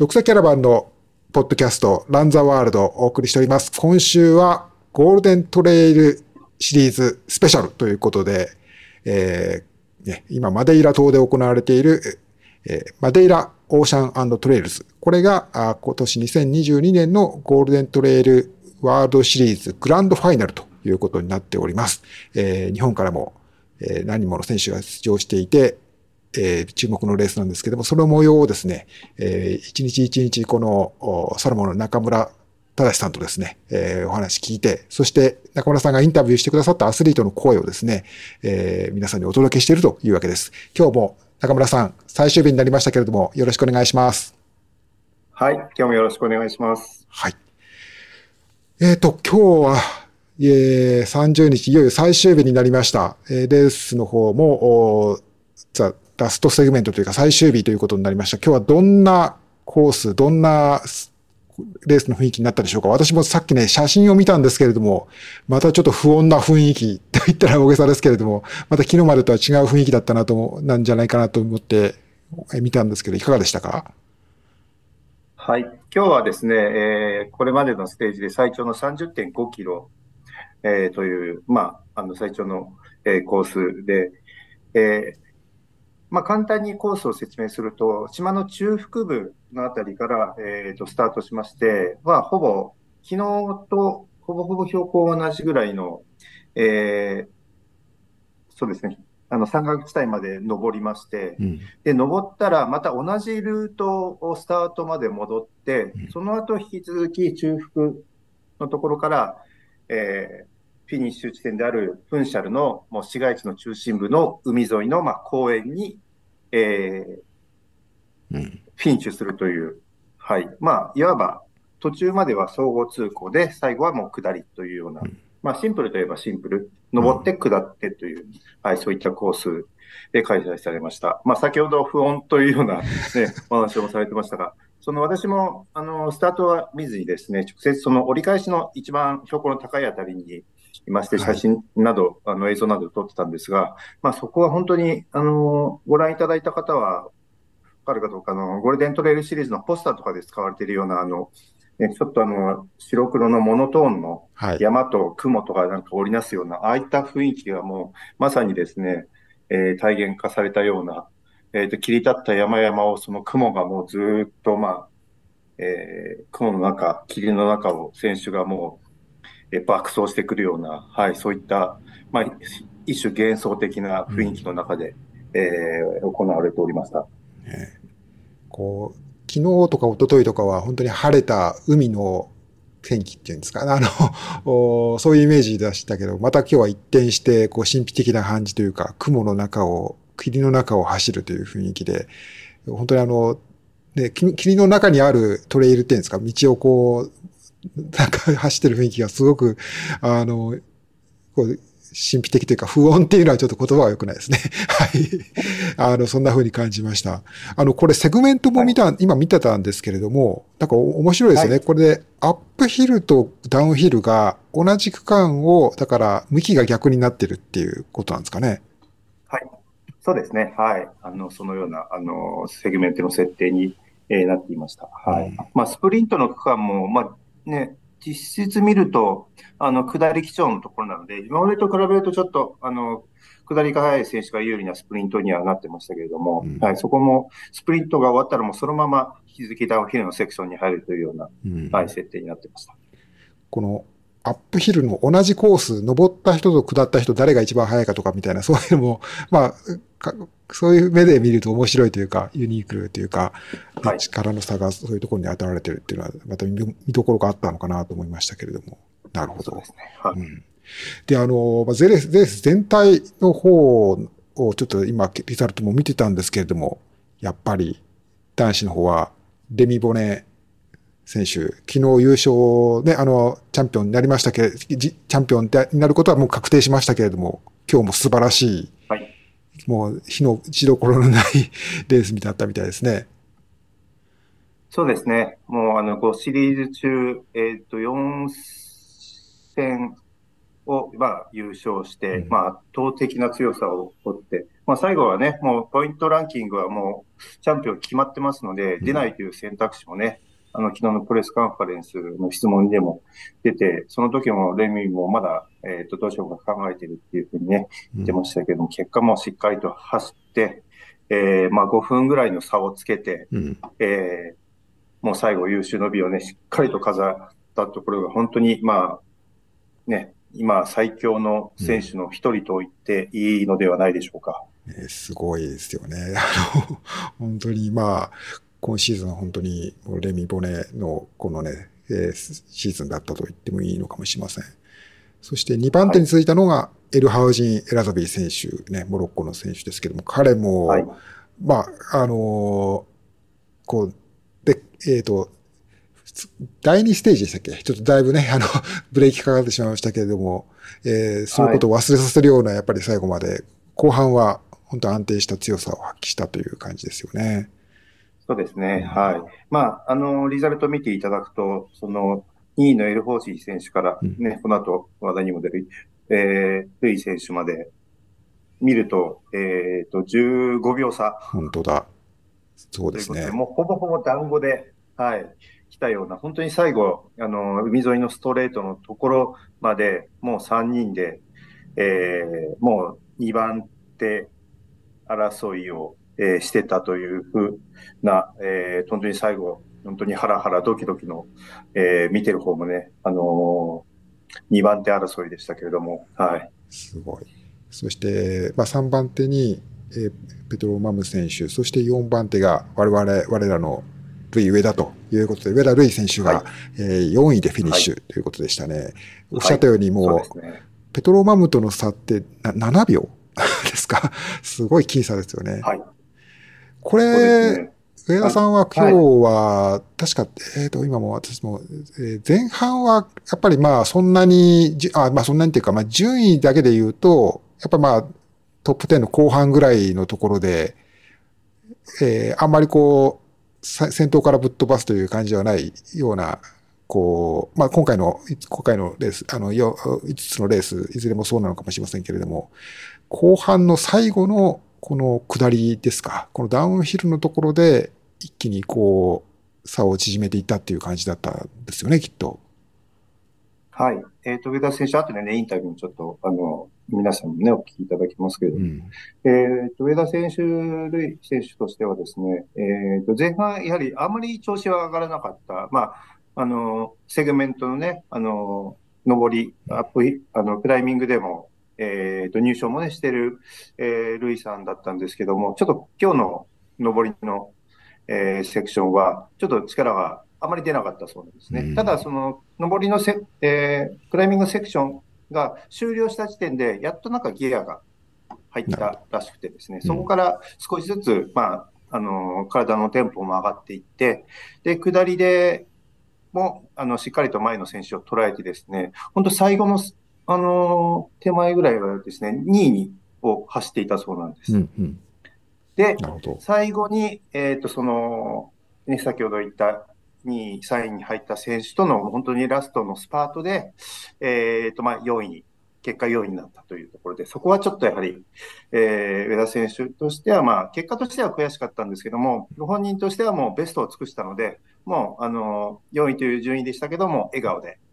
独裁キャラバンのポッドキャスト、ランザワールドをお送りしております。今週はゴールデントレイルシリーズスペシャルということで、えーね、今、マデイラ島で行われている、えー、マデイラオーシャントレイルズ。これがあ今年2022年のゴールデントレイルワールドシリーズグランドファイナルということになっております。えー、日本からも、え、何人もの選手が出場していて、えー、注目のレースなんですけども、その模様をですね、えー、一日一日このサロモンの中村正さんとですね、えー、お話聞いて、そして中村さんがインタビューしてくださったアスリートの声をですね、えー、皆さんにお届けしているというわけです。今日も中村さん、最終日になりましたけれども、よろしくお願いします。はい、今日もよろしくお願いします。はい。えっ、ー、と、今日は、えー、30日、いよいよ最終日になりました。えー、レースの方も、ザ・ラストセグメントというか最終日ということになりました。今日はどんなコース、どんなレースの雰囲気になったでしょうか私もさっきね、写真を見たんですけれども、またちょっと不穏な雰囲気と言ったら大げさですけれども、また昨日までとは違う雰囲気だったなと、なんじゃないかなと思って見たんですけど、いかがでしたか？はい。今日はですね、えー、これまでのステージで最長の30.5キロ、えー、という、まあ、あの、最長の、えー、コースで、えー、まあ、簡単にコースを説明すると、島の中腹部のあたりから、えー、とスタートしまして、まあ、ほぼ、昨日とほぼほぼ標高同じぐらいの、えー、そうですね、あの山岳地帯まで登りまして、うん、で、登ったらまた同じルートをスタートまで戻って、うん、その後引き続き中腹のところから、えー、フィニッシュ地点であるフンシャルのもう市街地の中心部の海沿いのまあ公園に、えー、うん、フィニッシュするという、はい。まあ、いわば途中までは総合通行で、最後はもう下りというような、うん、まあ、シンプルといえばシンプル、登って下ってという、うん、はい、そういったコースで開催されました。まあ、先ほど不穏というような、ね、お話をされてましたが、その私も、あの、スタートは見ずにですね、直接その折り返しの一番標高の高いあたりに、いまして、写真など、はい、あの映像などを撮ってたんですが、まあ、そこは本当に、あの、ご覧いただいた方は、わかるかどうかの、ゴールデントレイルシリーズのポスターとかで使われているような、あの、ね、ちょっとあの、白黒のモノトーンの山と雲とかなんか織りなすような、はい、ああいった雰囲気がもう、まさにですね、えー、体現化されたような、えっ、ー、と、切り立った山々をその雲がもうずっと、まあ、えー、雲の中、霧の中を選手がもう爆走してくるような、はい、そういった、まあ、一種幻想的な雰囲気の中で、うん、えー、行われておりました。ね、こう、昨日とか一昨日とかは本当に晴れた海の天気っていうんですか、あの、そういうイメージでしたけど、また今日は一転して、こう、神秘的な感じというか、雲の中を、霧の中を走るという雰囲気で、本当にあの、ね、霧の中にあるトレイルっていうんですか、道をこう、なんか走ってる雰囲気がすごく、あの、こう、神秘的というか不穏っていうのはちょっと言葉が良くないですね。はい。あの、そんな風に感じました。あの、これセグメントも見た、はい、今見てたんですけれども、なんか面白いですね。はい、これでアップヒルとダウンヒルが同じ区間を、だから向きが逆になってるっていうことなんですかね。はい。そうですね。はい。あの、そのような、あの、セグメントの設定に、えー、なっていました。はい。うん、まあ、スプリントの区間も、まあ、ね、実質見ると、あの、下り基調のところなので、今までと比べるとちょっと、あの、下りが速い選手が有利なスプリントにはなってましたけれども、うん、はい、そこも、スプリントが終わったらもうそのまま引き続きダウンヒルのセクションに入るというような、うん、はい、設定になってました。このアップヒルの同じコース、登った人と下った人、誰が一番速いかとかみたいな、そういうのも、まあ、そういう目で見ると面白いというか、ユニークというか、はい、力の差がそういうところに当たられてるっていうのは、また見どころがあったのかなと思いましたけれども。なるほど。ですね。はい。うん、で、あの、まあ、ゼレス、ゼレス全体の方をちょっと今、リザルトも見てたんですけれども、やっぱり男子の方は、レミボネ選手、昨日優勝ね、あの、チャンピオンになりましたけれど、チャンピオンになることはもう確定しましたけれども、今日も素晴らしい、はい、もう火の打ちどころのないレースだったみたいですね。そうですね。もう、あの、5シリーズ中、えっ、ー、と、4戦、を、まあ、優勝して、うんまあ、圧倒的な強さを持って、まあ、最後はね、もうポイントランキングはもうチャンピオン決まってますので、うん出ないという選択肢もね、あの、昨日のプレスカンファレンスの質問でも出て、その時もレミもまだ、えっ、と、どうしようか考えてるっていうふうにね、言ってましたけども、結果もしっかりと走って、えーまあ、5分ぐらいの差をつけて、うん。えーもう最後優秀の美をね、しっかりと飾ったところが本当に、まあ、ね、今最強の選手の一人と言っていいのではないでしょうか。ねすごいですよね。あの、本当にまあ、今シーズンは本当にもうレミ・ボネのこのね、えーシーズンだったと言ってもいいのかもしれません。そして2番手に続いたのが、エルハウジン・エラザビー選手、ね、モロッコの選手ですけども、彼も、はい。まあ、あのーこう、で、えっ、と、普通第2ステージでしたっけ？ちょっとだいぶね、あの、ブレーキかかってしまいましたけれども、えーそういうことを忘れさせるような、やっぱり最後まで、後半は本当安定した強さを発揮したという感じですよね。そうですね。はい。まあ、あの、リザルト見ていただくと、その、2位のエルホーシー選手からうんね、この後話題にも出る、えー、ルイ選手まで見ると、えっ、と、15秒差。本当だ。そうですね。もうほぼほぼ団子で、はい、来たような、本当に最後、あの、海沿いのストレートのところまで、もう3人で、えーもう2番手争いを、えーしてたというふうな、えー本当に最後、本当にハラハラドキドキの、えー見てる方もね、あのー、2番手争いでしたけれども、はい。すごい。そして、まあ、3番手に、えーペトロマム選手、そして4番手が我々、我らのルイ上田ということで、上田ルイ選手が、はいえー4位でフィニッシュということでしたね。おっしゃったようにもう、そうですね。ペトロマムとの差ってな7秒 ですか？すごい僅差ですよね。はい。これ、ね。上田さんは今日は、確か、えっ、と、今も私も、えー前半は、やっぱりまあ、そんなに、あ、まあ、そんなにっていうか、まあ、順位だけで言うと、やっぱまあ、トップ10の後半ぐらいのところで、えーあんまりこう、さ先頭からぶっ飛ばすという感じではないような、こう、まあ、今回の、今回のレース、あの、よ5つのレース、いずれもそうなのかもしれませんけれども、後半の最後のこの下りですか、このダウンヒルのところで一気にこう差を縮めていったっていう感じだったんですよね、きっと。はい。えっ、と、上田選手、後でね、インタビューもちょっと、あの、皆さんにね、お聞きいただきますけれども、うん。えっと、上田選手、類選手としてはですね、えっと、前半、やはりあまり調子は上がらなかった。まあ、あの、セグメントのね、あの、上り、アップ、あの、クライミングでも、えっと、入賞もね、してる、えー、ルイさんだったんですけども、ちょっと今日の上りの、えーセクションは、ちょっと力があまり出なかったそうなんですね。うんただ、その、上りのセ、えークライミングセクションが終了した時点で、やっとなんかギアが入ったらしくてですね、そこから少しずつ、まあ、あの、体のテンポも上がっていって、で、下りでも、あの、しっかりと前の選手を捉えてですね、本当最後の、あの、手前ぐらいはですね、2位に、を走っていたそうなんです。うん、うん。で。最後に、えっ、と、その、ね、先ほど言った2位、3位に入った選手との本当にラストのスパートで、えっ、と、まあ、4位、結果4位になったというところで、そこはちょっとやはり、えー、上田選手としては、まあ、結果としては悔しかったんですけども、ご本人としてはもうベストを尽くしたので、もう、あの、4位という順位でしたけども、笑顔で、うん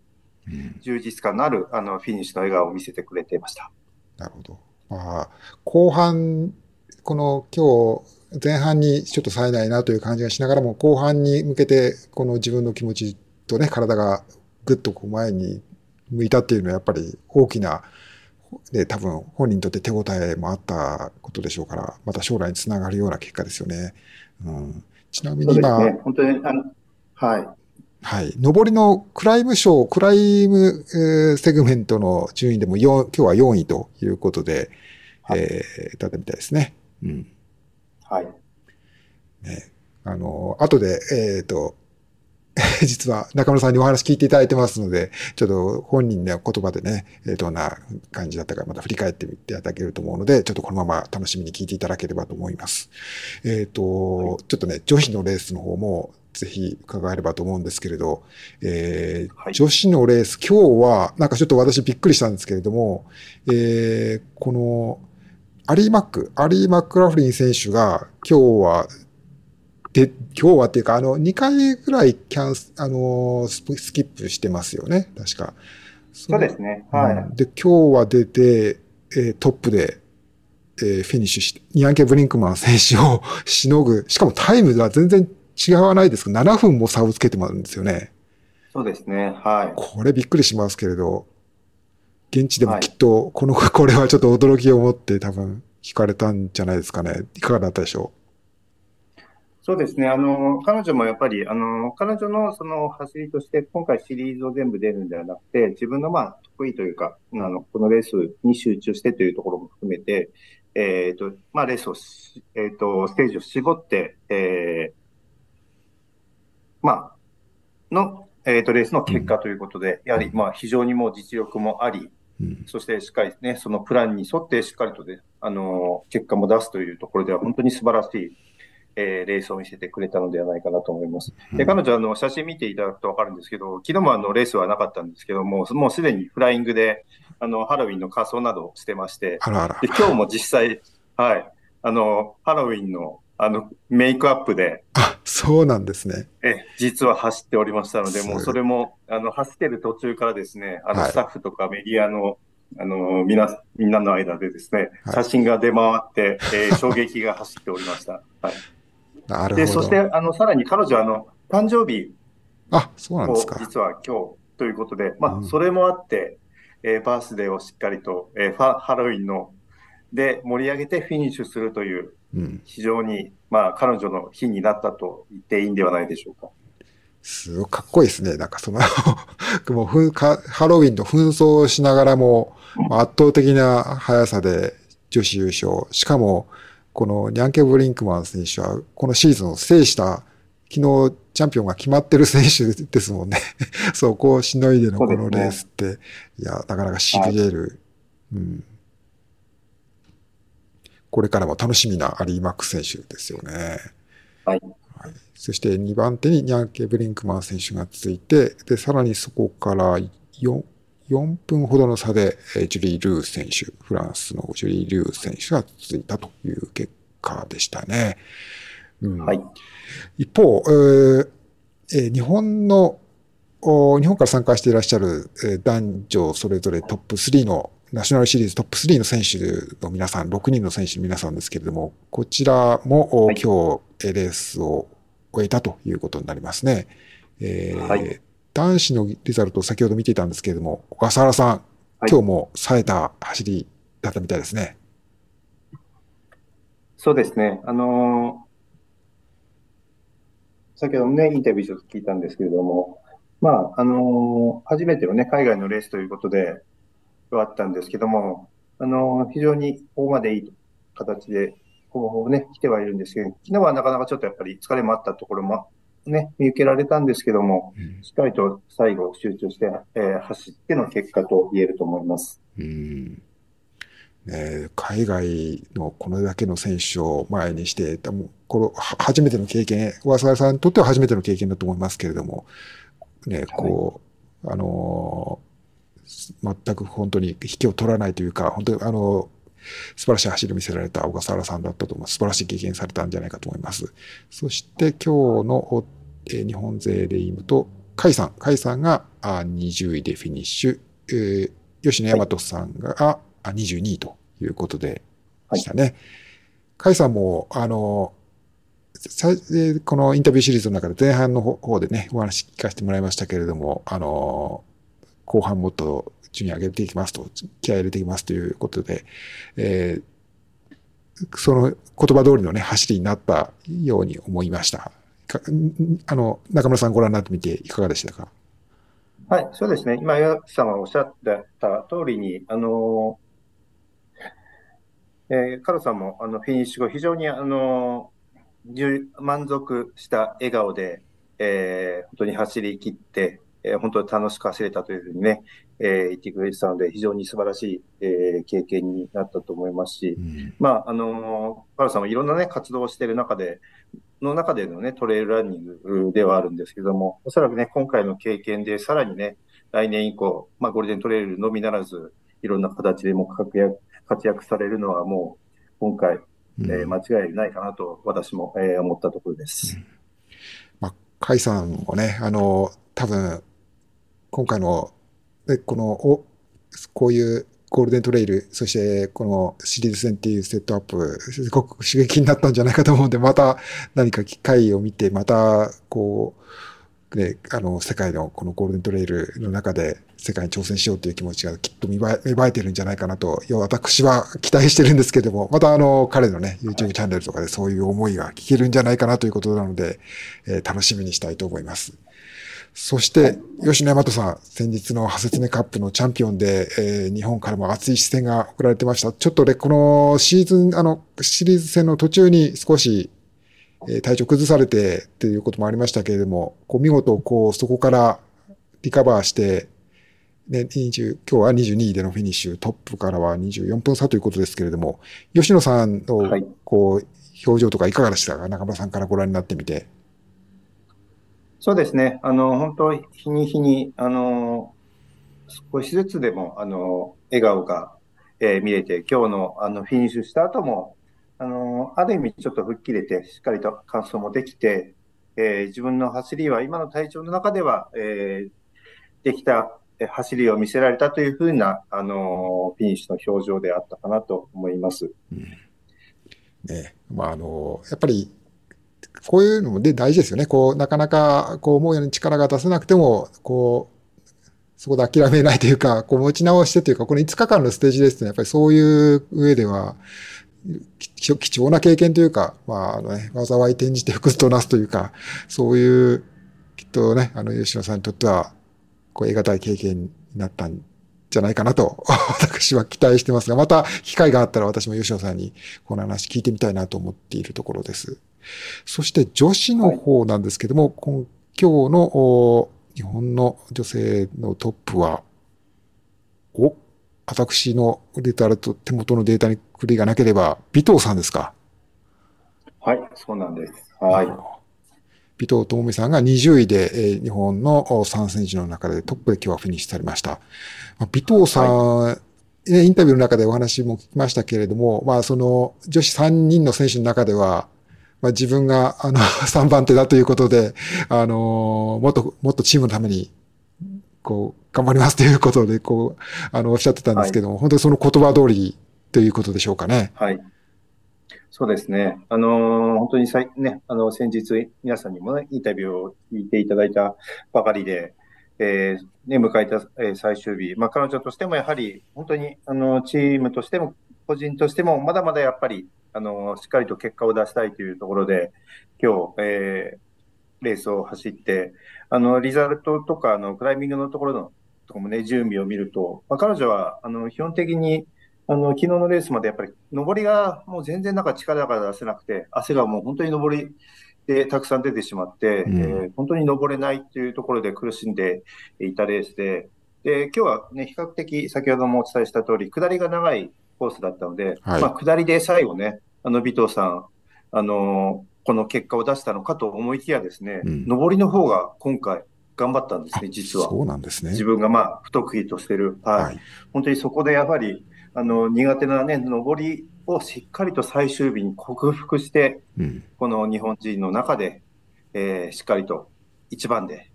充実感のある、あの、フィニッシュの笑顔を見せてくれていました。なるほど。まあ、後半、この今日、前半にちょっと冴えないなという感じがしながらも、後半に向けて、この自分の気持ちとね、体がぐっとこう前に向いたっていうのは、やっぱり大きな、で、多分本人にとって手応えもあったことでしょうから、また将来につながるような結果ですよね。うん、ちなみに今、ね。本当に、あの、はい。はい。上りのクライム賞、クライムえーセグメントの順位でも4、今日は4位ということで、はいえー、だったみたいですね。うん。はい。ね。あの、後で、えっ、と、実は中村さんにお話聞いていただいてますので、ちょっと本人の言葉でね、えーどんな感じだったかまた振り返ってみていただけると思うので、ちょっとこのまま楽しみに聞いていただければと思います。えっ、と、ちょっとね、女子のレースの方もぜひ伺えればと思うんですけれど、えーはい、女子のレース、今日は、なんかちょっと私びっくりしたんですけれども、えー、この、アリー・マック、アリー・マックラフリン選手が今日は、で、今日はっていうか、あの、2回ぐらいキャンス、あのス、スキップしてますよね、確か。そうですね。はい。うん、で、今日は出て、えー、トップで、えー、フィニッシュして、ニアンケ・ブリンクマン選手を しのぐ、しかもタイムが全然違わないですけど、7分も差をつけてもらうんですよね。そうですね。はい。これびっくりしますけれど、現地でもきっと、この、はい、これはちょっと驚きを持って多分聞かれたんじゃないですかね。いかがだったでしょう？そうですね。あの、彼女もやっぱり、あの、彼女のその走りとして、今回シリーズを全部出るんではなくて、自分のまあ、得意というか、あの、このレースに集中してというところも含めて、えっ、ー、と、まあ、レースを、えっ、ー、と、ステージを絞って、えー、まあ、の、えっ、ー、と、レースの結果ということで、やはり、まあ、非常にもう実力もあり、うん、そしてしっかりね、そのプランに沿ってしっかりとね、あの、結果も出すというところでは本当に素晴らしいえー、レースを見せてくれたのではないかなと思います。で、彼女、あの、写真見ていただくとわかるんですけど、昨日もあの、レースはなかったんですけども、もうすでにフライングで、あの、ハロウィンの仮装などをしてまして、あらあら。で今日も実際、はい、あの、ハロウィンの、あの、メイクアップで、あ、そうなんですね。え、実は走っておりましたので、もうそれも、あの、走ってる途中からですね、あの、スタッフとかメディアの、はいあの、みな、みんなの間でですね、写真が出回って、えー、衝撃が走っておりました。はい。なるほど。で、そして、あの、さらに彼女、あの、誕生日あ、そうなんですか。実は今日ということで、まあ、それもあって、えー、バースデーをしっかりと、えー、ハロウィンの、で盛り上げてフィニッシュするという、うん、非常に、まあ、彼女の日になったと言っていいんではないでしょうか。すごいかっこいいですね。なんかその もうふか、ハロウィンと紛争しながらも、圧倒的な速さで女子優勝。しかも、このニャンケ・ブリンクマン選手は、このシーズンを制した、昨日チャンピオンが決まってる選手ですもんね。そこをしのいでのこのレースって、ね、いや、なかなかしびれる、はい、うん。これからも楽しみなアリー・マック選手ですよね。はい。はい、そして2番手にニャンケ・ブリンクマン選手がついて、で、さらにそこから4、4分ほどの差で、ジュリー・ルー選手、フランスのジュリー・ルー選手が続いたという結果でしたね。うん、はい。一方、えーえー、日本の、日本から参加していらっしゃる、えー、男女それぞれトップ3のナショナルシリーズトップ3の選手の皆さん、6人の選手の皆さんですけれども、こちらも、はい、今日レースを終えたということになりますね。えー、はい、男子のリザルトを先ほど見ていたんですけれども、小笠原さん、はい、今日も冴えた走りだったみたいですね。そうですね。あのー、先ほどもね、インタビューちょっと聞いたんですけれども、まあ、あのー、初めてのね、海外のレースということで、はあったんですけども、あのー、非常にここまでいい形で、ほぼほぼね、来てはいるんですけど、昨日はなかなかちょっとやっぱり疲れもあったところもね、見受けられたんですけども、うん、しっかりと最後集中して、えー、走っての結果と言えると思います。うん。ね、海外のこれだけの選手を前にして、この初めての経験、小笠原さんにとっては初めての経験だと思いますけれども、ね、こう、はい、あの、全く本当に引きを取らないというか、本当にあの、素晴らしい走りを見せられた小笠原さんだったと思います。素晴らしい経験されたんじゃないかと思います。そして今日の、日本勢で言うと、甲斐さん、甲斐さんがあ20位でフィニッシュ、えー、吉野大和さんが、はい、あ22位ということでしたね。甲、は、斐、い、さんも、あの、このインタビューシリーズの中で前半の方でね、お話聞かせてもらいましたけれども、あの、後半もっと順位上げていきますと、気合入れていきますということで、えー、その言葉通りのね、走りになったように思いました。あの、中村さんご覧になってみていかがでしたか？はい、そうですね。今、岩木さんがおっしゃってた通りに、あの、えー、カロさんもあのフィニッシュ後、非常にあの満足した笑顔で、えー、本当に走り切って、えー、本当に楽しく走れたというふうにね、えー、言ってくれてたので、非常に素晴らしい、えー、経験になったと思いますし、うん、まあ、あのー、カロさんもいろんなね、活動をしている中で、の中でのね、トレイルランニングではあるんですけども、おそらくね、今回の経験でさらにね、来年以降、まあ、ゴールデントレイルのみならず、いろんな形でも活躍活躍されるのはもう、今回、えー、間違いないかなと、私も、えー、思ったところです。うん、まあ、甲斐さんもね、あの、多分、今回の、この、お、こういうゴールデントレイル、そしてこのシリーズ戦っていうセットアップ、すごく刺激になったんじゃないかと思うんで、また何か機会を見て、また、こう、ね、あの、世界のこのゴールデントレイルの中で世界に挑戦しようという気持ちがきっと芽生えてるんじゃないかなと、私は期待してるんですけども、またあの、彼のね、YouTube チャンネルとかでそういう思いが聞けるんじゃないかなということなので、えー、楽しみにしたいと思います。そして、吉野大和さん、先日のハセツネカップのチャンピオンで、えー、日本からも熱い視線が送られてました。ちょっとね、このシーズン、あの、シリーズ戦の途中に少しえ体調崩されてっていうこともありましたけれども、こう見事、こう、そこからリカバーして、ね、20、今日は22位でのフィニッシュ、トップからは24分差ということですけれども、吉野さんの、こう、表情とかいかがでしたか？中村さんからご覧になってみて。そうですね。あの、本当、日に日に、あの、少しずつでも、あの、笑顔が、えー、見れて、今日の、あの、フィニッシュした後も、あの、ある意味ちょっと吹っ切れて、しっかりと完走もできて、えー、自分の走りは今の体調の中では、えー、できた走りを見せられたというふうな、あの、フィニッシュの表情であったかなと思います。うん、ね、まあ、あの、やっぱり、こういうのもで大事ですよね。こう、なかなか、こう思うように力が出せなくても、こう、そこで諦めないというか、こう持ち直してというか、この5日間のステージですね、やっぱりそういう上では、貴重な経験というか、まあ、あのね、災い転じて福となすというか、そういう、きっとね、あの、吉野さんにとっては、こう、得難い経験になったんじゃないかなと、私は期待してますが、また機会があったら私も吉野さんにこの話聞いてみたいなと思っているところです。そして女子の方なんですけども、はい、今日の日本の女性のトップは、お私のデータと手元のデータにクリがなければ、尾藤さんですか？はい、そうなんです。はい。尾藤智美さんが20位で、えー、日本の3選手の中でトップで今日はフィニッシュされました。まあ、尾藤さん、はい、インタビューの中でお話も聞きましたけれども、まあその女子3人の選手の中では、まあ自分があの 3番手だということで、あのもっと、もっとチームのためにこう、頑張りますということで、こう、あの、おっしゃってたんですけども、はい、本当にその言葉通りということでしょうかね。はい。そうですね。あの本当にさい、ね、あの、先日、皆さんにもね、インタビューを聞いていただいたばかりで、えー、ね、迎えた、えー、最終日。まあ、彼女としてもやはり、本当に、あの、チームとしても、個人としても、まだまだやっぱり、あの、しっかりと結果を出したいというところで、今日、えー、レースを走って、あの、リザルトとか、あの、クライミングのところの、とかもね、準備を見ると、まあ、彼女は、あの、基本的に、あの、昨日のレースまでやっぱり、上りがもう全然なんか力が出せなくて、汗がもう本当に上りでたくさん出てしまって、うん、えー、本当に登れないっていうところで苦しんでいたレースで、で、今日はね、比較的先ほどもお伝えした通り、下りが長いコースだったので、はい、まあ、下りで最後ね、あの、尾藤さん、あのこの結果を出したのかと思いきやですね、うん、上りの方が今回頑張ったんですね、実は。そうなんですね。自分がまあ、不得意としてる。はい。はい、本当にそこでやはり、あの、苦手なね、上りをしっかりと最終日に克服して、うん、この日本人の中で、えー、しっかりと一番で、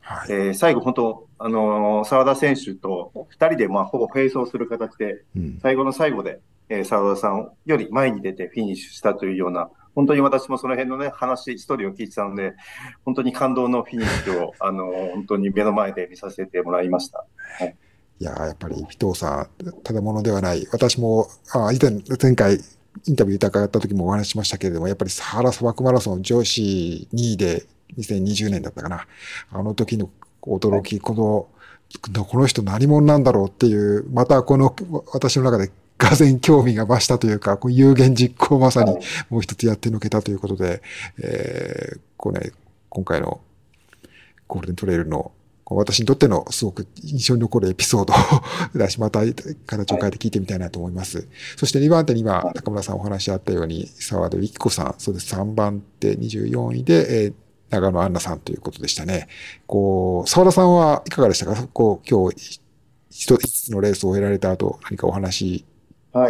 はい、えー、最後本当、あのー、沢田選手と二人で、まあ、ほぼ並走する形で、うん、最後の最後で、えー、沢田さんより前に出てフィニッシュしたというような、本当に私もその辺のね、話、ストーリーを聞いてたので、本当に感動のフィニッシュを、あの、本当に目の前で見させてもらいました。はい。いややっぱり尾藤さん、ただものではない。私も、あ以前、前回、インタビュー伺った時もお話ししましたけれども、やっぱりサハラ砂漠マラソン女子2位で2020年だったかな。あの時の驚き、この、この人何者なんだろうっていう、またこの私の中でがぜ興味が増したというか、こう有言実行まさにもう一つやってのけたということで、えー、こうね、今回のゴールデントレイルの私にとってのすごく印象に残るエピソードだし、また形を変えて聞いてみたいなと思います。はい、そして2番手に今、中村さんお話しあったように、沢田由紀子さん、そうです。3番手24位で、えー、長野アンナさんということでしたね。こう、沢田さんはいかがでしたか？こう、今日、一つのレースを終えられた後、何かお話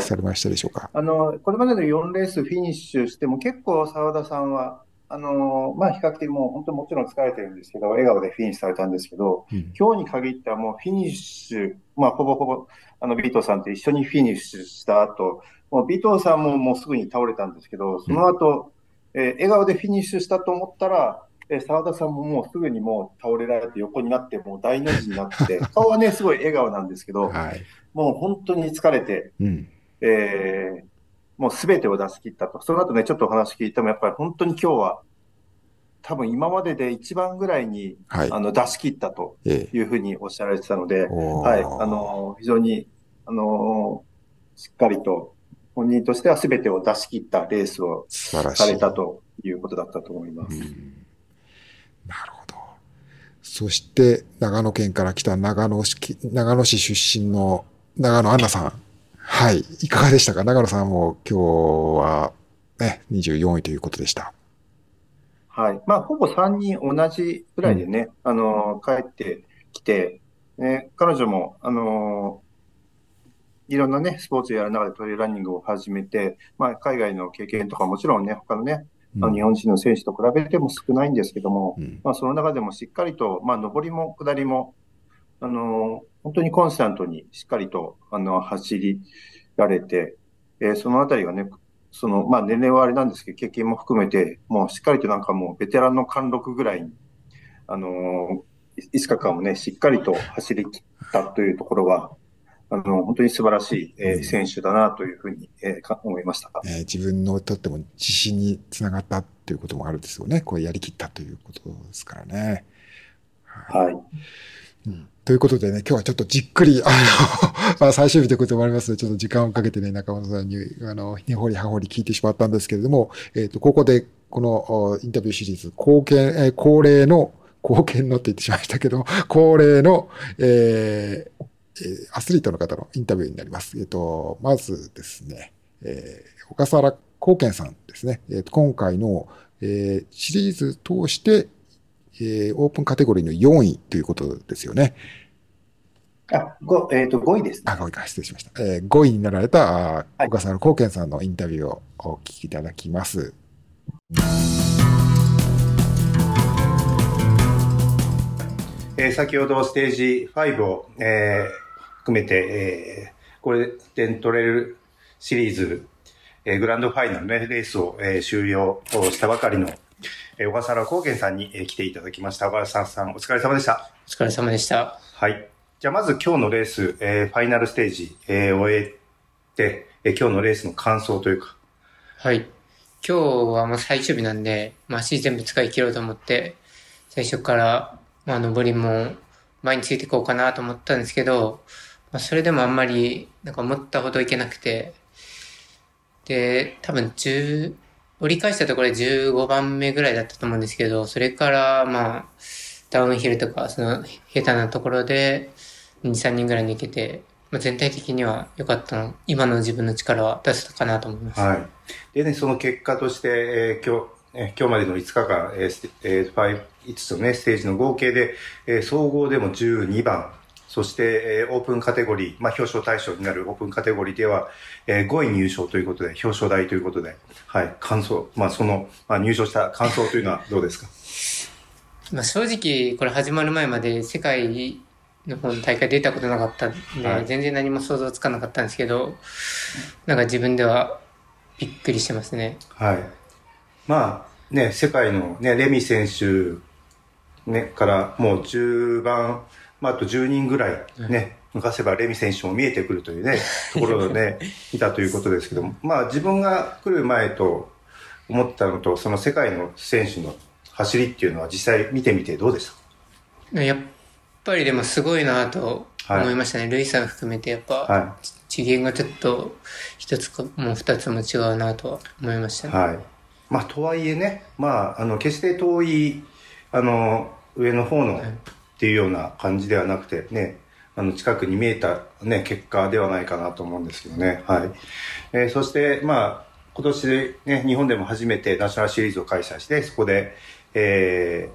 されましたでしょうか、はい、あの、これまでの4レースフィニッシュしても結構沢田さんは、あのまあ、比較的もう本当もちろん疲れてるんですけど、笑顔でフィニッシュされたんですけど、うん、今日に限ってはもうフィニッシュ、まあ、ほぼほぼ、あの、ビートさんと一緒にフィニッシュした後、もうビートさんももうすぐに倒れたんですけど、その後、うん、えー、笑顔でフィニッシュしたと思ったら、え澤田さんももうすぐにもう倒れられて横になって、もう大の字になって、顔はね、すごい笑顔なんですけど、はい、もう本当に疲れて、うん、えー、もうすべてを出し切ったと。その後ね、ちょっとお話聞いても、やっぱり本当に今日は、多分今までで一番ぐらいに、はい、あの出し切ったというふうにおっしゃられてたので、はい、あの、非常に、あの、しっかりと、本人としてはすべてを出し切ったレースをされたということだったと思います。なるほど。そして、長野県から来た長野市、長野市出身の長野アンナさん。はい。いかがでしたか？長野さんも今日はね、24位ということでした。はい。まあ、ほぼ3人同じぐらいでね、うん、あの、帰ってきて、ね、彼女も、あのいろんなね、スポーツやる中でトレーランニングを始めて、まあ、海外の経験とかもちろんね、他のね、うん、日本人の選手と比べても少ないんですけども、うん、まあ、その中でもしっかりと、まあ、上りも下りも、あの本当にコンスタントにしっかりと、あの、走りられて、えー、そのあたりがね、その、まあ、年齢はあれなんですけど、経験も含めて、もうしっかりとなんかもう、ベテランの貫禄ぐらいに、あのー、5日間もね、しっかりと走り切ったというところは、あの、本当に素晴らしい、えー、選手だなというふうに、えー、思いました。えー、自分のとっても自信につながったということもあるんですよね。これやりきったということですからね。はい、はいうんということでね、今日はちょっとじっくり、あの、まあ最終日ということもありますので、ちょっと時間をかけてね、中本さんに、あの、根掘り葉掘り聞いてしまったんですけれども、えっ、ー、と、ここで、このインタビューシリーズ、貢献、えー、恒例の、貢献のって言ってしまいましたけど、恒例の、えー、アスリートの方のインタビューになります。えっ、ー、と、まずですね、えー、小笠原貢献さんですね。えー、と今回の、えー、シリーズ通して、えー、オープンカテゴリーの4位ということですよね。あ、ご、えっ、ー、と、5位です、ね。あ、5位か、失礼しました。えー、5位になられた、小笠原貢献さんのインタビューをお聞きいただきます。えー、先ほどステージ5を、えー、含めて、えー、これでトレイルシリーズ、えー、グランドファイナルね、レースを、えー、終了したばかりのえー、小笠原光健さんに、えー、来ていただきました。小笠原さん、お疲れ様でした。お疲れ様でした。はい。じゃあ、まず今日のレース、えー、ファイナルステージ、えー、終えて、えー、今日のレースの感想というか。はい。今日はもう最終日なんで、まあ、足全部使い切ろうと思って、最初から、まあ、上りも前についていこうかなと思ったんですけど、まあ、それでもあんまり、なんか思ったほどいけなくて、で、多分10、折り返したところで15番目ぐらいだったと思うんですけど、それからまあ、ダウンヒルとか、その下手なところで2、3人ぐらい抜けて、まあ、全体的には良かったの、今の自分の力は出せたかなと思います。はい。でね、その結果として、えー、今日、え今日までの5日間、えーえー、5, 5つのね、ステージの合計で、えー、総合でも12番、そして、えー、オープンカテゴリー、まあ、表彰対象になるオープンカテゴリーでは、えー、5位入賞ということで、表彰台ということで、はい、感想、まあ、その、まあ、入賞した感想というのはどうですか？まあ、正直、これ始まる前まで世界の方の大会出たことなかったんで、はい、全然何も想像つかなかったんですけど、なんか自分ではびっくりしてますね。はい。まあ、ね、世界のね、レミ選手、ね、からもう中盤、まあ、あと10人ぐらいね、抜かせばレミ選手も見えてくるというね、ところで、ね、いたということですけども、まあ自分が来る前と思ったのと、その世界の選手の走りっていうのは実際見てみてどうでしたやっぱりでもすごいなと思いましたね。はい、ルイさん含めてやっぱ、はい、次元がちょっと一つかもう二つも違うなとは思いましたね。はい。まあとはいえね、まああの決して遠い、あの、上の方のっていうような感じではなくてね、あの、近くに見えたね、結果ではないかなと思うんですけどね。はい。えー、そして、まあ、今年ね、日本でも初めてナショナルシリーズを開催して、そこで、え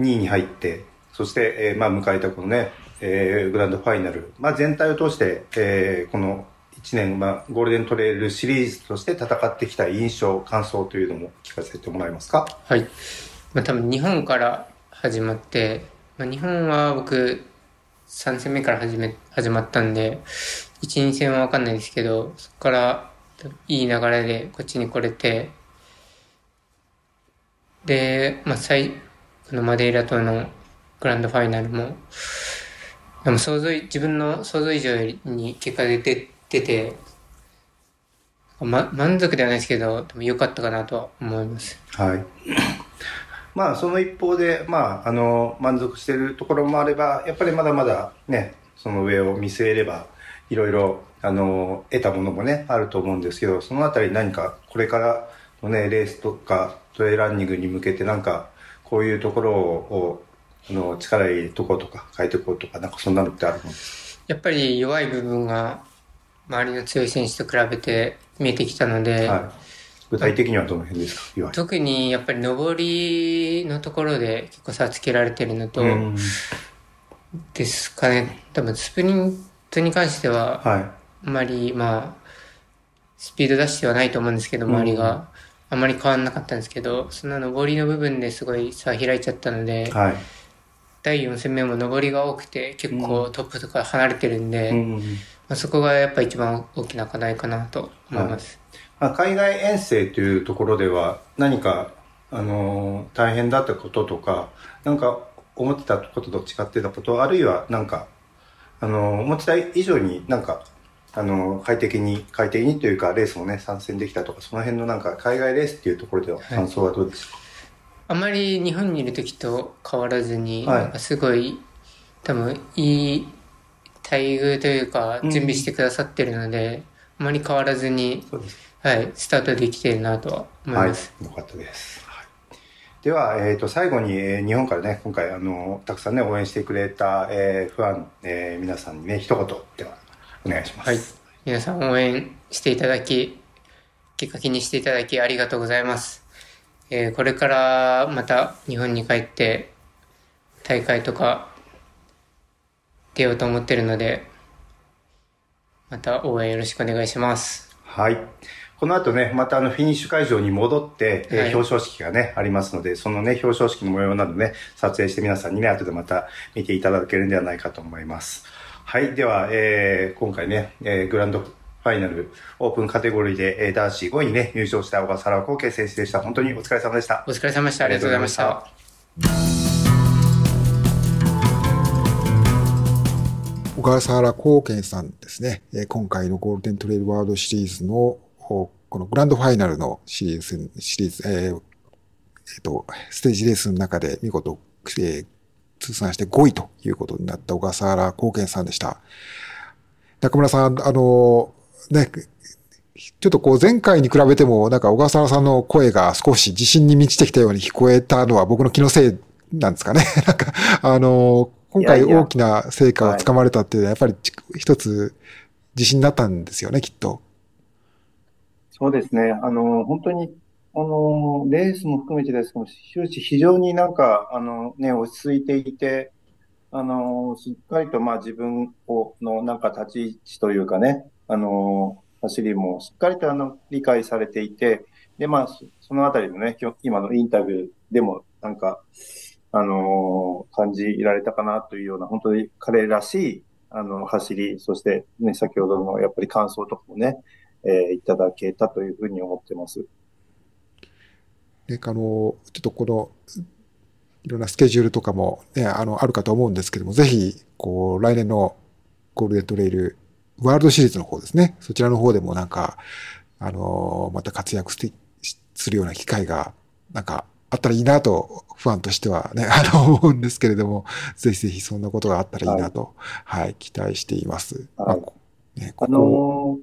ー、2位に入って、そして、えー、まあ、迎えたこのね、えー、グランドファイナル、まあ、全体を通して、えー、この1年、まあ、ゴールデントレイルシリーズとして戦ってきた印象、感想というのも聞かせてもらえますか？はい。まあ、多分日本から始まって、まあ、日本は僕、3戦目から始め、始まったんで、1、2戦はわかんないですけど、そこからいい流れでこっちに来れて、で、まあ、最、このマデイラ島のグランドファイナルも、でも想像、自分の想像以上に結果で出出て、ま、満足ではないですけど、でも良かったかなとは思います。はい。まあ、その一方で、まあ、あの、満足しているところもあれば、やっぱりまだまだね、その上を見据えれば、いろいろ、あの、得たものもね、あると思うんですけど、そのあたり何か、これからのね、レースとか、トレーランニングに向けてなんか、こういうところを、あの、力入れるとことか、変えていこうとか、なんかそんなのってあるやっぱり弱い部分が、周りの強い選手と比べて見えてきたので、はい、具体的にはどの辺ですか？特にやっぱり上りのところで結構差つけられてるのと、ですかね。多分スプリントに関しては、あまり、まあ、スピード出してはないと思うんですけど、周りが。あまり変わんなかったんですけど、その上りの部分ですごい差開いちゃったので、はい、第4戦目も上りが多くて結構トップとか離れてるんで、うん、まあ、そこがやっぱ一番大きな課題かなと思います。はい、まあ、海外遠征というところでは何か、あのー、大変だったこととか、なんか思ってたことと違ってたこと、あるいはなんか、あのー、思ってた以上になんかあの、快適に、快適にというか、レースもね、参戦できたとか、その辺のなんか、海外レースっていうところでは感想はどうですか、はい、あまり日本にいる時と変わらずに、はい、すごい、多分、いい待遇というか、準備してくださってるので、うん、あまり変わらずに、はい、スタートできてるなとは思います。はい、よかったです。では、えっ、ー、と、最後に、えー、日本からね、今回、あの、たくさんね、応援してくれた、えー、ファン、えー、皆さんにね、一言ではお願いします。はい。皆さん応援していただき、きっかけにしていただきありがとうございます。えー、これからまた日本に帰って大会とか出ようと思ってるので、また応援よろしくお願いします。はい。この後ね、またあのフィニッシュ会場に戻って、えー、表彰式がね、ありますので、そのね、表彰式の模様などね、撮影して皆さんにね、後でまた見ていただけるんではないかと思います。はい。では、えー、今回ね、えー、グランドファイナルオープンカテゴリーで、えー、男子5位にね、優勝した小笠原幸慶選手でした。本当にお疲れ様でした。お疲れ様でした。ありがとうございました。小笠原幸慶さんですね。今回のゴールデントレイルワールドシリーズの、このグランドファイナルのシリーズ、シリーズ、えー、えー、と、ステージレースの中で見事、えー、通算して5位ということになった小笠原貢献さんでした。中村さん、あの、ね、ちょっとこう前回に比べてもなんか小笠原さんの声が少し自信に満ちてきたように聞こえたのは僕の気のせいなんですかね。なんか、あの、今回大きな成果をつかまれたっていうのはやっぱり一つ自信になったんですよね、きっと。そうですね。あの、本当にあの、レースも含めてですけど、終始非常になんか、あのね、落ち着いていて、あの、しっかりとまあ自分をのなんか立ち位置というかね、あの、走りもしっかりとあの理解されていて、で、まあ、そのあたりのね、今のインタビューでもなんか、あの感じられたかなというような、本当に彼らしい、あの、走り、そしてね、先ほどのやっぱり感想とかもね、えー、いただけたというふうに思ってます。ね、あの、ちょっとこの、いろんなスケジュールとかもね、あの、あるかと思うんですけども、ぜひ、こう、来年のゴールデントレイル、ワールドシリーズの方ですね。そちらの方でもなんか、あの、また活躍するような機会が、なんか、あったらいいなと、ファンとしてはね、あの、思うんですけれども、ぜひぜひそんなことがあったらいいなと、はい、はい、期待しています。はい、ね、あの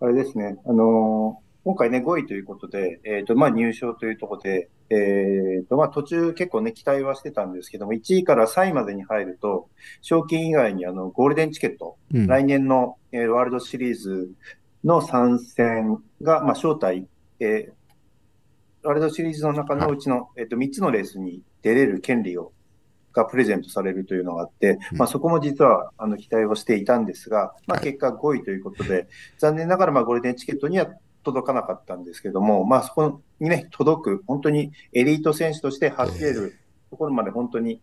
ー、あれですね、あのー今回ね、5位ということで、えっ、ー、と、まあ、入賞というところで、えっ、と、まあ、途中結構ね、期待はしてたんですけども、1位から3位までに入ると、賞金以外にあの、ゴールデンチケット、うん。来年の、えーワールドシリーズの参戦が、まあ、招待、えーワールドシリーズの中のうちの、えっ、と、3つのレースに出れる権利を、がプレゼントされるというのがあって、うん。まあ、そこも実は、あの、期待をしていたんですが、まあ、はい。結果5位ということで、残念ながら、まあ、ゴールデンチケットには届かなかったんですけども、まあ、そこにね、届く、本当にエリート選手として走れるところまで本当に、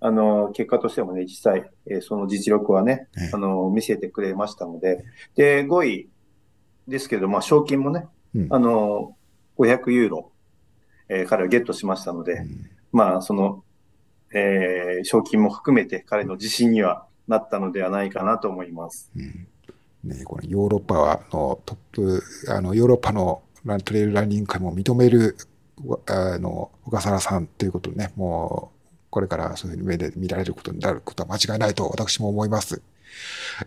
あの、結果としてもね、実際、えーその実力はね、ええ。あの、見せてくれましたので、で、5位ですけど、まあ、賞金もね、うん。あの、500ユーロ、えー彼はゲットしましたので、うんまあ、その、えー賞金も含めて彼の自信にはなったのではないかなと思います。うんね、このヨーロッパのトップ、あの、ヨーロッパのラントレイルランニング界も認める、わあの、小笠原さんということでね、もう、これからそういうふうに目で見られることになることは間違いないと私も思います。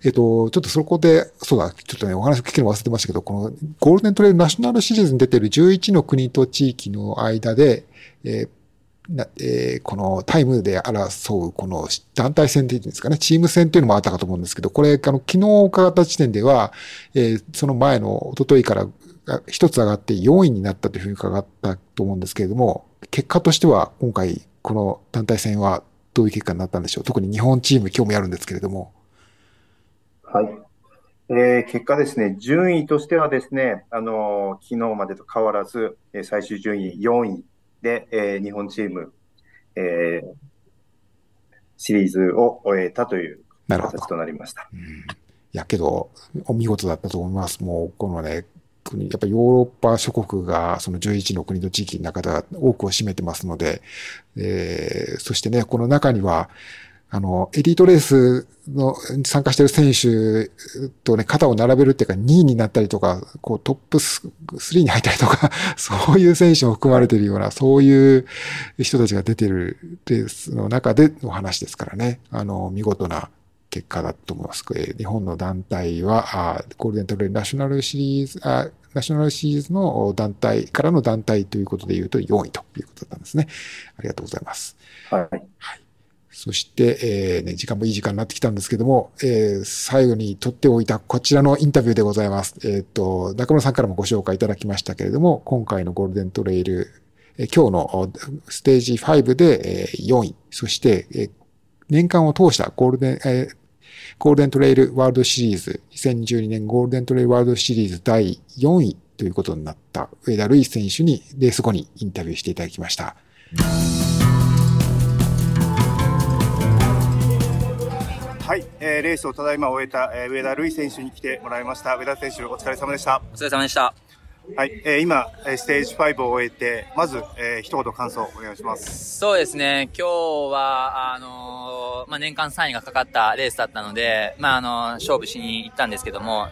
えっと、ちょっとそこで、そうだ、ちょっとね、お話聞くの忘れてましたけど、このゴールデントレイルナショナルシリーズに出ている11の国と地域の間で、えーなえーこのタイムで争う、この団体戦っていうんですかね、チーム戦っていうのもあったかと思うんですけど、これ、あの、昨日伺った時点では、えーその前の一昨日から一つ上がって4位になったというふうに伺ったと思うんですけれども、結果としては今回、この団体戦はどういう結果になったんでしょう特に日本チーム興味あるんですけれども。はい。えー結果ですね、順位としてはですね、あのー昨日までと変わらず、えー最終順位4位で、えー日本チーム、えーシリーズを終えたという形。となりました。うんいやけど、お見事だったと思います。もう、このね、国、やっぱりヨーロッパ諸国が、その11の国と地域の中では多くを占めてますので、えーそしてね、この中には、あの、エリートレースの参加している選手とね、肩を並べるっていうか、2位になったりとか、こうトップス3に入ったりとか、そういう選手も含まれているような、そういう人たちが出ているレースの中での話ですからね。あの、見事な結果だと思います。えー日本の団体は、あーゴールデントレイルナショナルシリーズ、あナショナルシリーズの団体からの団体ということで言うと4位ということだったんですね。ありがとうございます。はい。そして、えーね、時間もいい時間になってきたんですけども、えー最後に取っておいたこちらのインタビューでございます。えっ、と、中村さんからもご紹介いただきましたけれども、今回のゴールデントレイル、えー今日のステージ5で、えー4位、そして、えー年間を通したゴールデン、えーゴールデントレイルワールドシリーズ、2012年ゴールデントレイルワールドシリーズ第4位ということになった上田瑠衣選手にレース後にインタビューしていただきました。はい、えーレースをただいま終えた、えー上田瑠衣選手に来てもらいました。上田選手、お疲れ様でした。お疲れ様でした。はい、えー今、えーステージ5を終えて、まず、えー一言感想お願いします。そうですね、今日は、あのーまあ、年間3位がかかったレースだったので、まあ、あのー勝負しに行ったんですけども、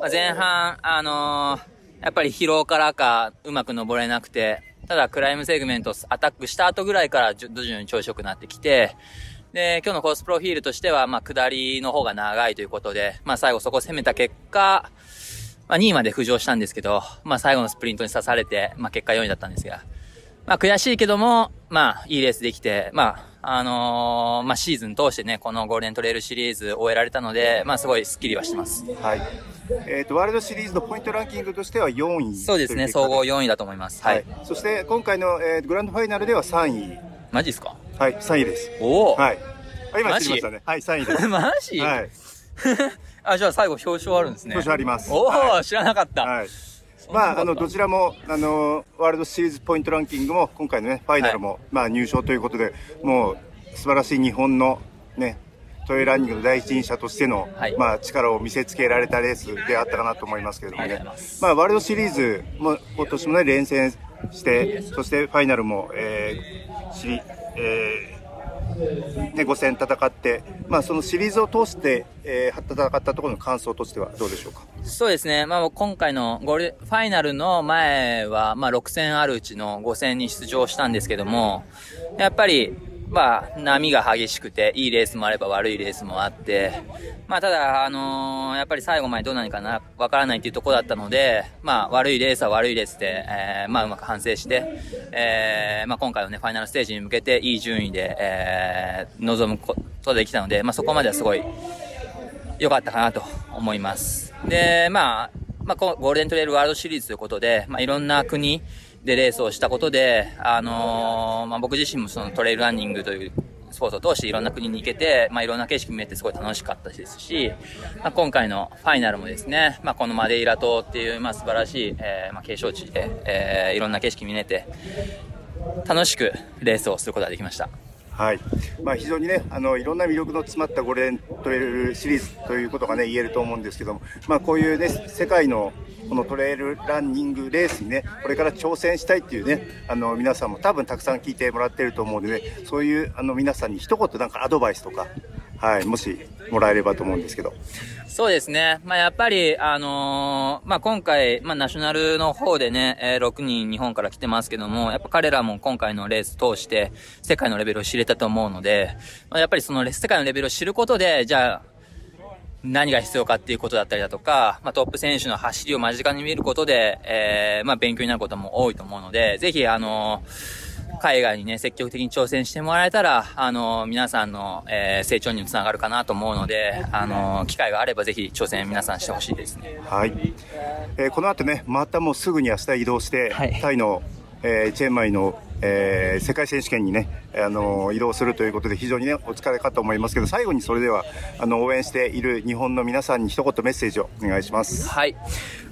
まあ、前半、あのーやっぱり疲労からかうまく登れなくて、ただクライムセグメントアタックした後ぐらいから徐々に調子良くなってきて、で、今日のコースプロフィールとしては、まあ、下りの方が長いということで、まあ、最後そこを攻めた結果、まあ、2位まで浮上したんですけど、まあ、最後のスプリントに刺されて、まあ、結果4位だったんですが、まあ、悔しいけども、まあ、いいレースできて、まあ、あのーまあ、シーズン通してね、このゴールデントレイルシリーズ終えられたので、まあ、すごいスッキリはしてます。はい。えっ、と、ワールドシリーズのポイントランキングとしては4位。そうですね、総合4位だと思います。ははいい。。そして、今回の、えーグランドファイナルでは3位。マジですか？はい、3位です。おお、はい。あ今知りましたね。はい、3位です。マジ、はい。あ、じゃあ最後表彰あるんですね。表彰ありますおお、はい知らなかった。はい。まあ、あの、どちらも、あの、ワールドシリーズポイントランキングも、今回のね、ファイナルも、まあ、入賞ということで、もう、素晴らしい日本の、ね、トイレランニングの第一人者としての、はいまあ、力を見せつけられたレースであったかなと思いますけれどもねます。まあ、ワールドシリーズも、今年もね、連戦して、そしてファイナルも、えー、えーね、5戦戦って、まあ、そのシリーズを通して、えー、戦ったところの感想としてはどうでしょうか？そうですね。まあ今回のゴール、ファイナルの前は、まあ6戦あるうちの5戦に出場したんですけども、やっぱり、まあ、波が激しくて、いいレースもあれば悪いレースもあって、まあ、ただ、あのー、やっぱり最後までどうなるかな、わからないっていうところだったので、まあ、悪いレースは悪いレースで、えー、まあ、うまく反省して、えー、まあ、今回のね、ファイナルステージに向けて、いい順位で、えー、臨むことができたので、まあ、そこまではすごい、良かったかなと思います。で、まあ、まあ、ゴールデントレイルワールドシリーズということで、まあ、いろんな国、でレースをしたことで、あのー、まあ、僕自身もそのトレイルランニングというスポーツを通していろんな国に行けて、まあ、いろんな景色見れてすごい楽しかったですし、まあ、今回のファイナルもですね、まあ、このマデイラ島っていう、まあ、素晴らしい、えー、まあ、景勝地で、えー、いろんな景色見れて、楽しくレースをすることができました。はい。まあ非常にね、あの、いろんな魅力の詰まったゴールデントレイルシリーズということがね、言えると思うんですけども、まあこういうね、世界のこのトレイルランニングレースにね、これから挑戦したいっていうね、あの、皆さんも多分たくさん聞いてもらってると思うので、ね、そういうあの皆さんに一言なんかアドバイスとか、はい、もしもらえればと思うんですけど。そうですね。まあ、やっぱり、あのー、まあ、今回、まあ、ナショナルの方でね、えー、6人日本から来てますけども、やっぱ彼らも今回のレース通して、世界のレベルを知れたと思うので、まあ、やっぱりその世界のレベルを知ることで、じゃあ、何が必要かっていうことだったりだとか、まあ、トップ選手の走りを間近に見ることで、えー、まあ、勉強になることも多いと思うので、ぜひ、あのー、海外にね、積極的に挑戦してもらえたら、あのー、皆さんの、えー、成長にもつながるかなと思うので、あのー、機会があればぜひ挑戦皆さんしてほしいですね。はい。えー、この後ね、またもうすぐに明日移動して、はい、タイの、えー、チェンマイのえー、世界選手権にね、あの移動するということで非常にね、お疲れかと思いますけど、最後にそれでは、あの、応援している日本の皆さんに一言メッセージをお願いします。はい。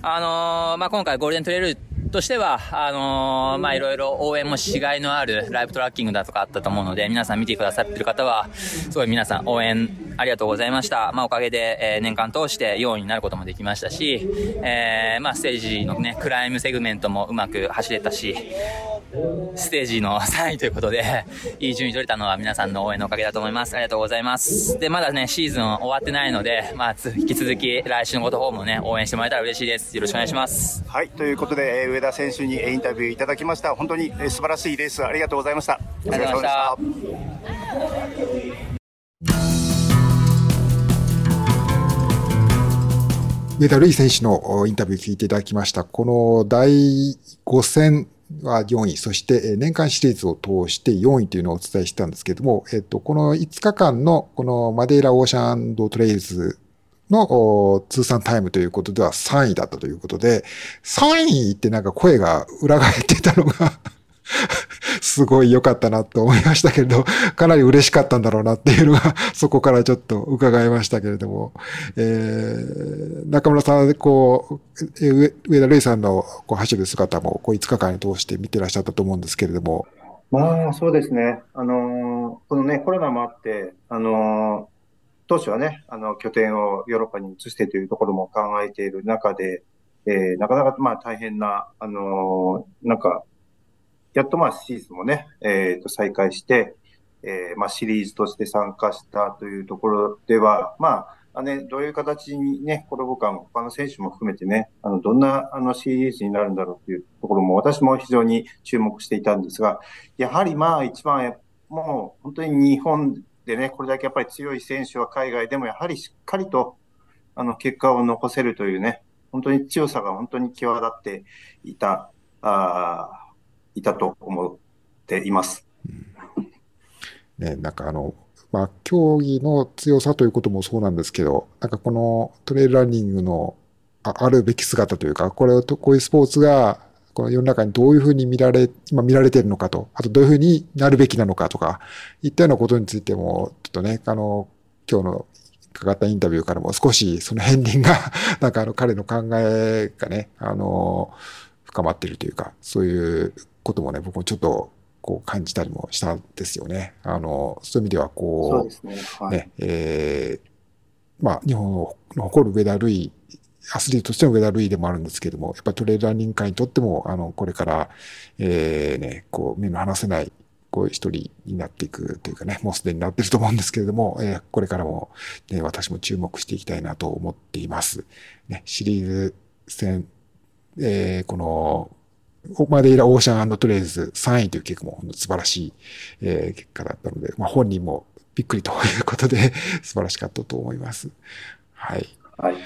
あのー、まあ、今回ゴールデントレイルとしては、あのー、まあ、いろいろ応援もしがいのあるライブトラッキングだとかあったと思うので、皆さん見てくださってる方は、すごい皆さん応援ありがとうございました。まあ、おかげで、えー、年間通して4位になることもできましたし、えー、まあ、ステージのね、クライムセグメントもうまく走れたし、ステージの3位ということで、いい順位取れたのは皆さんの応援のおかげだと思います。ありがとうございます。で、まだね、シーズン終わってないので、まあ、引き続き来週のこと方もね、応援してもらえたら嬉しいです。よろしくお願いします。はい、ということで、上田選手にインタビューいただきました。本当に素晴らしいレースありがとうございました。ありがとうございました。上田瑠衣選手のインタビュー聞いていただきました。この第5戦は4位、そして年間シリーズを通して4位というのをお伝えしたんですけれども、えっと、この5日間のこのマデイラオーシャンドトレイルズの通算タイムということでは3位だったということで、3位ってなんか声が裏返ってたのが すごい良かったなと思いましたけれど、かなり嬉しかったんだろうなっていうのが、そこからちょっと伺いましたけれども、えー、中村さん、こう、上田瑠衣さんのこう走る姿も、こう5日間に通して見てらっしゃったと思うんですけれども。まあ、そうですね。あのー、このね、コロナもあって、あのー、当初はね、あの、拠点をヨーロッパに移してというところも考えている中で、えー、なかなかまあ大変な、あのー、なんか、やっとまあシーズンもね、えっ、ー、と再開して、えー、まあシリーズとして参加したというところでは、まあ、あね、どういう形にね、コラボ感、他の選手も含めてね、あの、どんなあのシリーズになるんだろうというところも私も非常に注目していたんですが、やはりまあ一番、もう本当に日本でね、これだけやっぱり強い選手は海外でもやはりしっかりと、あの、結果を残せるというね、本当に強さが本当に際立っていた、ああいたと思っています。ね、なんかあの、まあ、競技の強さということもそうなんですけど、なんかこのトレイルランニングのあるべき姿というか、これを、こういうスポーツが、この世の中にどういうふうに見られ、今見られてるのかと、あとどういうふうになるべきなのかとか、いったようなことについても、ちょっとね、あの、今日の伺ったインタビューからも少しその片鱗が、なんかあの彼の考えがね、あの、深まってるというか、そういうこともね、僕もちょっとこう感じたりもしたんですよね。あの、そういう意味ではこう、ね、はい、ね、えー、まあ、日本の誇る上田類、アスリートとしての上田類でもあるんですけれども、やっぱりトレーラー人会にとっても、あの、これから、えー、ね、こう、目の離せない、こう、一人になっていくというかね、もうすでになってると思うんですけれども、えー、これからも、ね、私も注目していきたいなと思っています。ね、シリーズ戦、えー、この、マデイラオーシャントレイズ3位という結果も素晴らしい、えー、結果だったので、まあ、本人もびっくりということで 素晴らしかったと思います。はい。はい。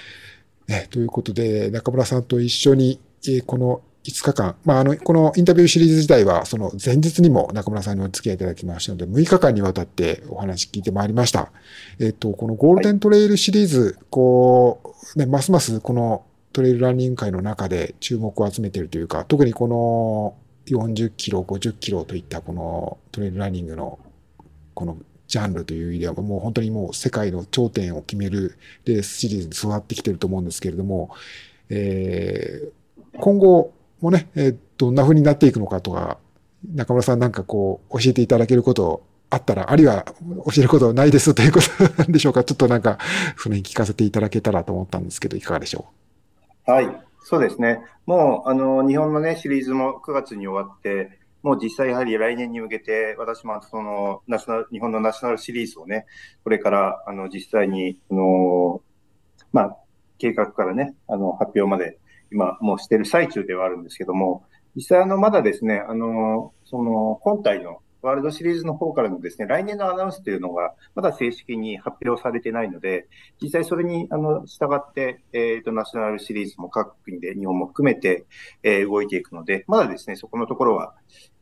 ね、ということで、中村さんと一緒に、えー、この5日間、まあ、あの、このインタビューシリーズ自体は、その前日にも中村さんにお付き合いいただきましたので、6日間にわたってお話聞いてまいりました。えっ、と、このゴールデントレイルシリーズ、はい、こう、ね、ますますこのトレイルランニング界の中で注目を集めているというか、特にこの40キロ、50キロといったこのトレイルランニングのこのジャンルという意味では、もう本当にもう世界の頂点を決めるレースシリーズに育ってきていると思うんですけれども、えー、今後もね、えー、どんな風になっていくのかとか、中村さんなんかこう教えていただけることあったら、あるいは教えることないですということなんでしょうか。ちょっとなんか、その辺聞かせていただけたらと思ったんですけど、いかがでしょう？はい。そうですね。もう、あの、日本のね、シリーズも9月に終わって、もう実際やはり来年に向けて、私もその、ナショナル、日本のナショナルシリーズをね、これから、あの、実際に、あの、まあ、計画からね、あの、発表まで、今、もうしてる最中ではあるんですけども、実際、あの、まだですね、あの、その、本体のワールドシリーズの方からのですね、来年のアナウンスというのが、まだ正式に発表されてないので、実際それに、あの、従って、えっ、ー、と、ナショナルシリーズも各国で、日本も含めて、えー、動いていくので、まだですね、そこのところは、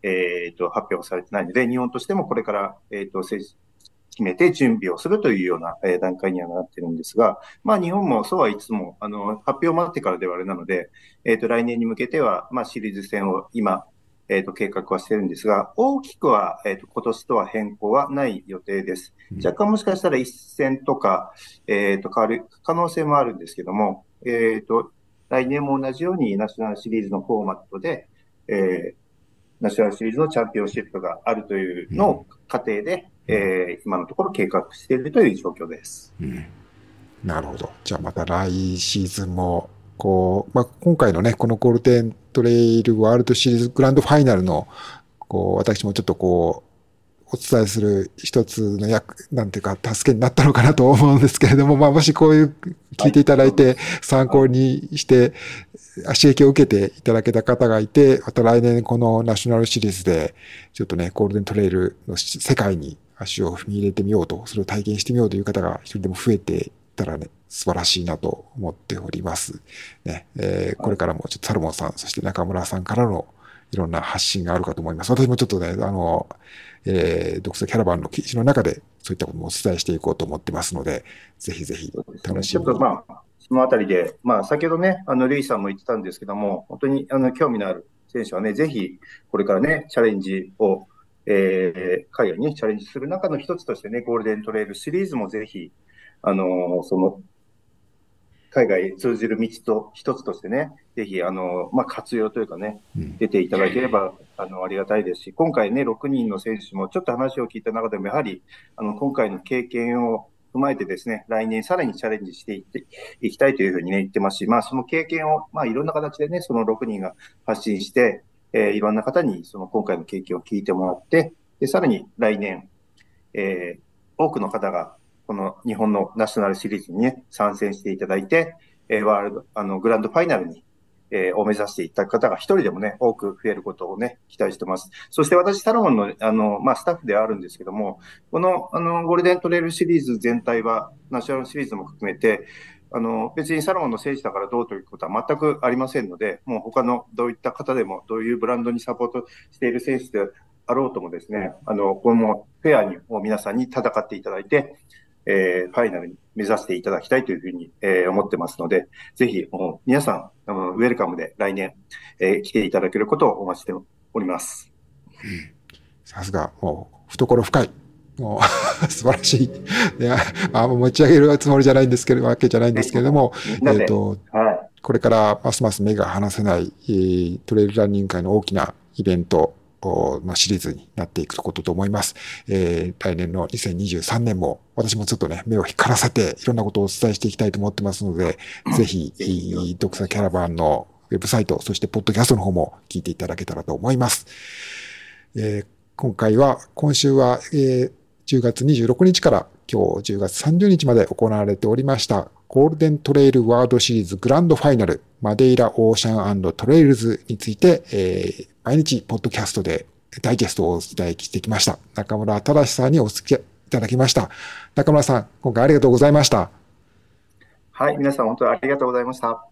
えっ、ー、と、発表されてないので、日本としてもこれから、えっ、と、決めて準備をするというような、段階にはなってるんですが、まあ日本もそうはいつも、あの、発表待ってからではあれなので、えっ、と、来年に向けては、まあシリーズ戦を今、えっ、ー、と、計画はしてるんですが、大きくは、えっ、ー、と、今年とは変更はない予定です。若干もしかしたら一戦とか、えっ、ー、と、変わる可能性もあるんですけども、えっ、と、来年も同じようにナショナルシリーズのフォーマットで、えー、ナショナルシリーズのチャンピオンシップがあるというのを過程で、うん、えー、今のところ計画しているという状況です。うん、なるほど。じゃあまた来シーズンもこう、まあ、今回のね、このゴールデントレイルワールドシリーズグランドファイナルの、こう、私もちょっとこう、お伝えする一つの役、なんていうか、助けになったのかなと思うんですけれども、まあ、もしこういう、聞いていただいて、参考にして、刺激を受けていただけた方がいて、また来年このナショナルシリーズで、ちょっとね、ゴールデントレイルの世界に足を踏み入れてみようと、それを体験してみようという方が一人でも増えてったらね、素晴らしいなと思っております。ね、えー、これからもちょっとサルモンさん、そして中村さんからのいろんな発信があるかと思います。私もちょっとね、あの、えー、独自キャラバンの記事の中でそういったこともお伝えしていこうと思ってますので、ぜひぜひ楽しみに。まあ、そのあたりで、まあ、先ほどね、あの、レイさんも言ってたんですけども、本当に、あの、興味のある選手はね、ぜひ、これからね、チャレンジを、えー、海外にチャレンジする中の一つとしてね、ゴールデントレイルシリーズもぜひ、あのその、海外へ通じる道と一つとしてね、ぜひ、あの、まあ、活用というかね、出ていただければ、あの、ありがたいですし、今回ね、6人の選手もちょっと話を聞いた中でも、やはり、あの、今回の経験を踏まえてですね、来年さらにチャレンジしていっていきたいというふうにね、言ってますし、まあ、その経験を、まあ、いろんな形でね、その6人が発信して、えー、いろんな方にその今回の経験を聞いてもらって、で、さらに来年、えー、多くの方がこの日本のナショナルシリーズにね、参戦していただいて、えー、ワールド、あの、グランドファイナルに、えー、を目指していった方が一人でもね、多く増えることをね、期待してます。そして私、サロモンの、あの、まあ、スタッフではあるんですけども、この、あの、ゴールデントレールシリーズ全体は、ナショナルシリーズも含めて、あの、別にサロモンの選手だからどうということは全くありませんので、もう他のどういった方でも、どういうブランドにサポートしている選手であろうともですね、あの、このフェアにも皆さんに戦っていただいて、えー、ファイナルに目指していただきたいというふうに、えー、思ってますので、ぜひ、皆さん、ウェルカムで来年、えー、来ていただけることをお待ちしております。さすが、もう、懐深い。もう 素晴らしい。いや、あ持ち上げるつもりじゃないんですけど、わけじゃないんですけれども、えっ、ー、と、はい、これからますます目が離せない、えー、トレイルランニング界の大きなイベント、のシリーズになっていくことと思います。えー、来年の2023年も私もちょっとね、目を光らせていろんなことをお伝えしていきたいと思ってますので、ぜひ、 DogsorCaravan のウェブサイト、そしてポッドキャストの方も聞いていただけたらと思います。えー、今回は、今週は、えー、10月26日から今日10月30日まで行われておりました Golden Trail World Series Grand Final、Madeira Ocean Trails について、えー、毎日、ポッドキャストでダイジェストをお伝えしてきました。中村正さんにお付き合いいただきました。中村さん、今回ありがとうございました。はい、皆さん本当にありがとうございました。